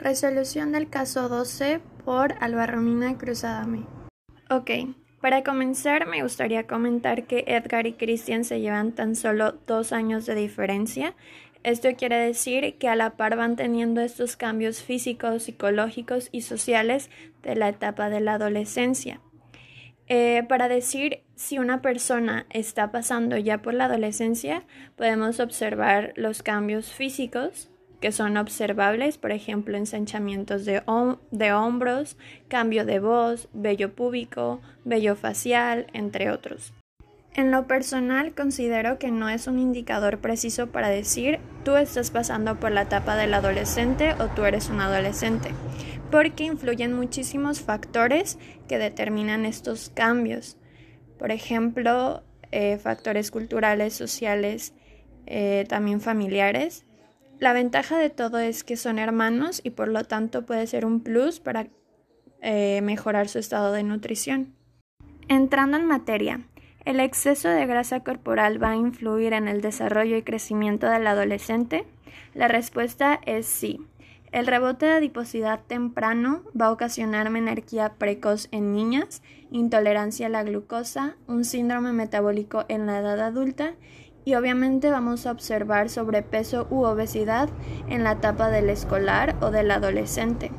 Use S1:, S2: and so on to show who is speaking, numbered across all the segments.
S1: Resolución del caso 12 por Alba Romina Cruzadame. Ok, para comenzar me gustaría comentar que Edgar y Christian se llevan tan solo dos años de diferencia. Esto quiere decir que a la par van teniendo estos cambios físicos, psicológicos y sociales de la etapa de la adolescencia. Eh, para decir si una persona está pasando ya por la adolescencia, podemos observar los cambios físicos, que son observables, por ejemplo, ensanchamientos de, de hombros, cambio de voz, vello púbico, vello facial, entre otros. En lo personal considero que no es un indicador preciso para decir tú estás pasando por la etapa del adolescente o tú eres un adolescente, porque influyen muchísimos factores que determinan estos cambios. Por ejemplo, eh, factores culturales, sociales, eh, también familiares, la ventaja de todo es que son hermanos y por lo tanto puede ser un plus para eh, mejorar su estado de nutrición. Entrando en materia, ¿el exceso de grasa corporal va a influir en el desarrollo y crecimiento del adolescente? La respuesta es sí. El rebote de adiposidad temprano va a ocasionar menarquía precoz en niñas, intolerancia a la glucosa, un síndrome metabólico en la edad adulta y obviamente vamos a observar sobrepeso u obesidad en la etapa del escolar o del adolescente.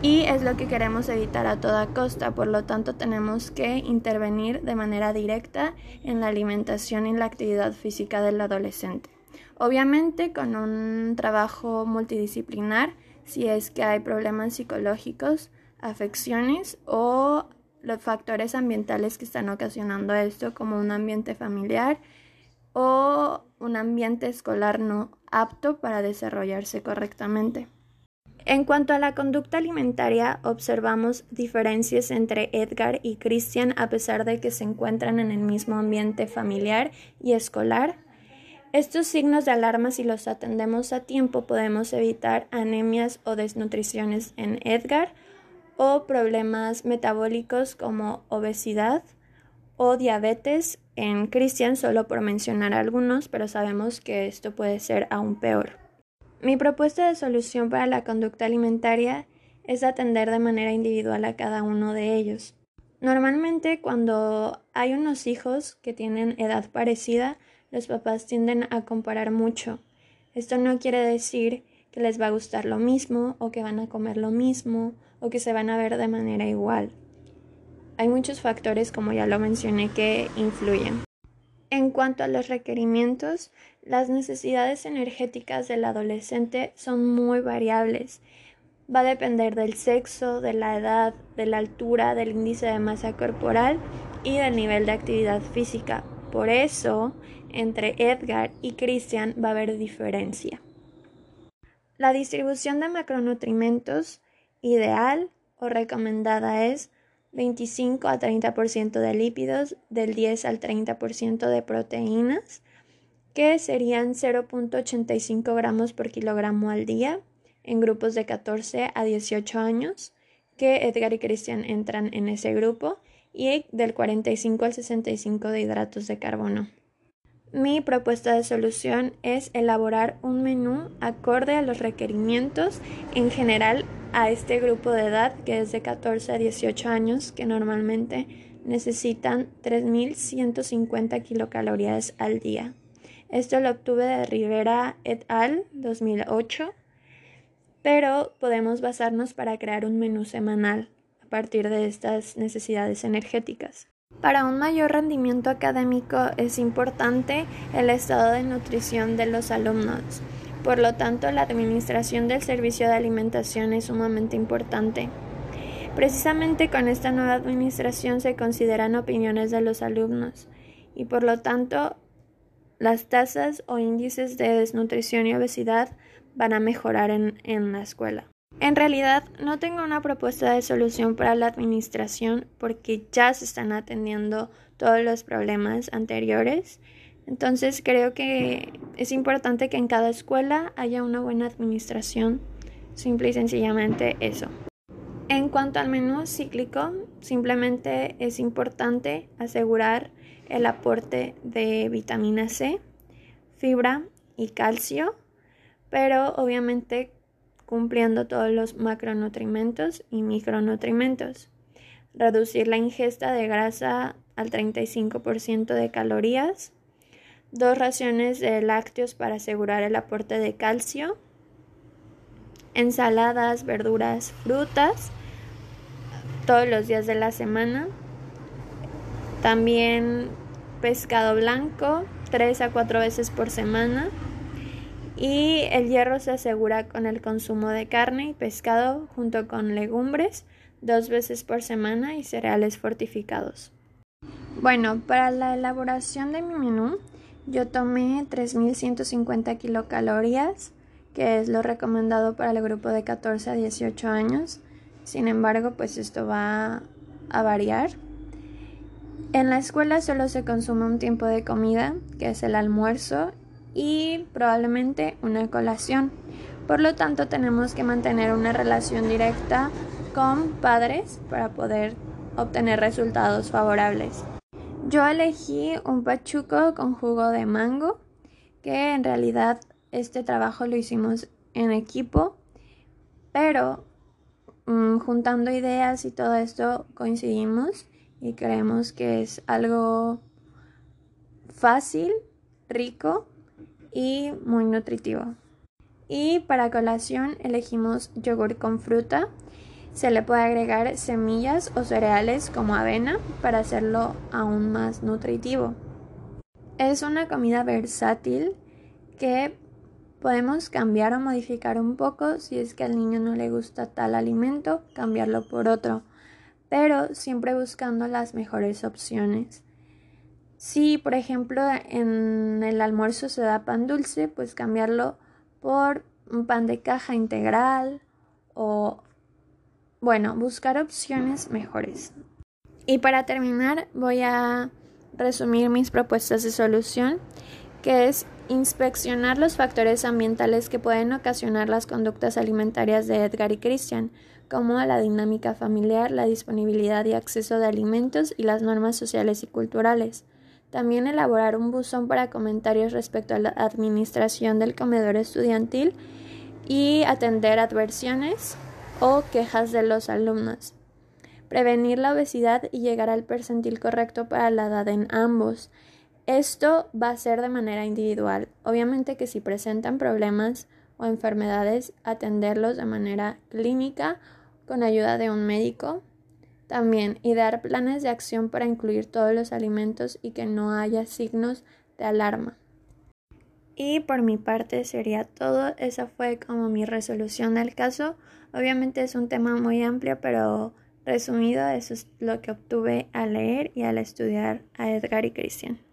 S1: Y es lo que queremos evitar a toda costa, por lo tanto tenemos que intervenir de manera directa en la alimentación y la actividad física del adolescente. Obviamente con un trabajo multidisciplinar, si es que hay problemas psicológicos, afecciones o los factores ambientales que están ocasionando esto, como un ambiente familiar, o un ambiente escolar no apto para desarrollarse correctamente. En cuanto a la conducta alimentaria, observamos diferencias entre Edgar y Christian a pesar de que se encuentran en el mismo ambiente familiar y escolar. Estos signos de alarma, si los atendemos a tiempo, podemos evitar anemias o desnutriciones en Edgar o problemas metabólicos como obesidad o diabetes en Christian, solo por mencionar algunos, pero sabemos que esto puede ser aún peor. Mi propuesta de solución para la conducta alimentaria es atender de manera individual a cada uno de ellos. Normalmente cuando hay unos hijos que tienen edad parecida, los papás tienden a comparar mucho. Esto no quiere decir que les va a gustar lo mismo o que van a comer lo mismo o que se van a ver de manera igual. Hay muchos factores, como ya lo mencioné, que influyen. En cuanto a los requerimientos, las necesidades energéticas del adolescente son muy variables. Va a depender del sexo, de la edad, de la altura, del índice de masa corporal y del nivel de actividad física. Por eso, entre Edgar y Christian va a haber diferencia. La distribución de macronutrimentos ideal o recomendada es 25 a 30% de lípidos, del 10 al 30% de proteínas, que serían 0.85 gramos por kilogramo al día en grupos de 14 a 18 años, que Edgar y Christian entran en ese grupo, y del 45 al 65 de hidratos de carbono. Mi propuesta de solución es elaborar un menú acorde a los requerimientos en general a este grupo de edad que es de 14 a 18 años que normalmente necesitan 3.150 kilocalorías al día. Esto lo obtuve de Rivera et al. 2008, pero podemos basarnos para crear un menú semanal a partir de estas necesidades energéticas. Para un mayor rendimiento académico es importante el estado de nutrición de los alumnos. Por lo tanto, la administración del servicio de alimentación es sumamente importante. Precisamente con esta nueva administración se consideran opiniones de los alumnos y por lo tanto las tasas o índices de desnutrición y obesidad van a mejorar en, en la escuela. En realidad no tengo una propuesta de solución para la administración porque ya se están atendiendo todos los problemas anteriores entonces creo que es importante que en cada escuela haya una buena administración, simple y sencillamente eso. En cuanto al menú cíclico, simplemente es importante asegurar el aporte de vitamina C, fibra y calcio, pero obviamente cumpliendo todos los macronutrimentos y micronutrimentos. Reducir la ingesta de grasa al 35% de calorías. Dos raciones de lácteos para asegurar el aporte de calcio. Ensaladas, verduras, frutas todos los días de la semana. También pescado blanco, tres a cuatro veces por semana. Y el hierro se asegura con el consumo de carne y pescado junto con legumbres dos veces por semana y cereales fortificados. Bueno, para la elaboración de mi menú yo tomé 3.150 kilocalorías, que es lo recomendado para el grupo de 14 a 18 años. Sin embargo, pues esto va a variar. En la escuela solo se consume un tiempo de comida, que es el almuerzo, y probablemente una colación. Por lo tanto, tenemos que mantener una relación directa con padres para poder obtener resultados favorables. Yo elegí un pachuco con jugo de mango, que en realidad este trabajo lo hicimos en equipo, pero mm, juntando ideas y todo esto coincidimos y creemos que es algo fácil, rico y muy nutritivo. Y para colación elegimos yogur con fruta. Se le puede agregar semillas o cereales como avena para hacerlo aún más nutritivo. Es una comida versátil que podemos cambiar o modificar un poco si es que al niño no le gusta tal alimento, cambiarlo por otro, pero siempre buscando las mejores opciones. Si, por ejemplo, en el almuerzo se da pan dulce, pues cambiarlo por un pan de caja integral o, bueno, buscar opciones mejores. Y para terminar, voy a resumir mis propuestas de solución, que es inspeccionar los factores ambientales que pueden ocasionar las conductas alimentarias de Edgar y Christian, como la dinámica familiar, la disponibilidad y acceso de alimentos y las normas sociales y culturales. También elaborar un buzón para comentarios respecto a la administración del comedor estudiantil y atender adversiones o quejas de los alumnos. Prevenir la obesidad y llegar al percentil correcto para la edad en ambos. Esto va a ser de manera individual. Obviamente que si presentan problemas o enfermedades, atenderlos de manera clínica con ayuda de un médico también, idear planes de acción para incluir todos los alimentos y que no haya signos de alarma. Y por mi parte sería todo. Esa fue como mi resolución del caso. Obviamente es un tema muy amplio, pero resumido, eso es lo que obtuve al leer y al estudiar a Edgar y Christian.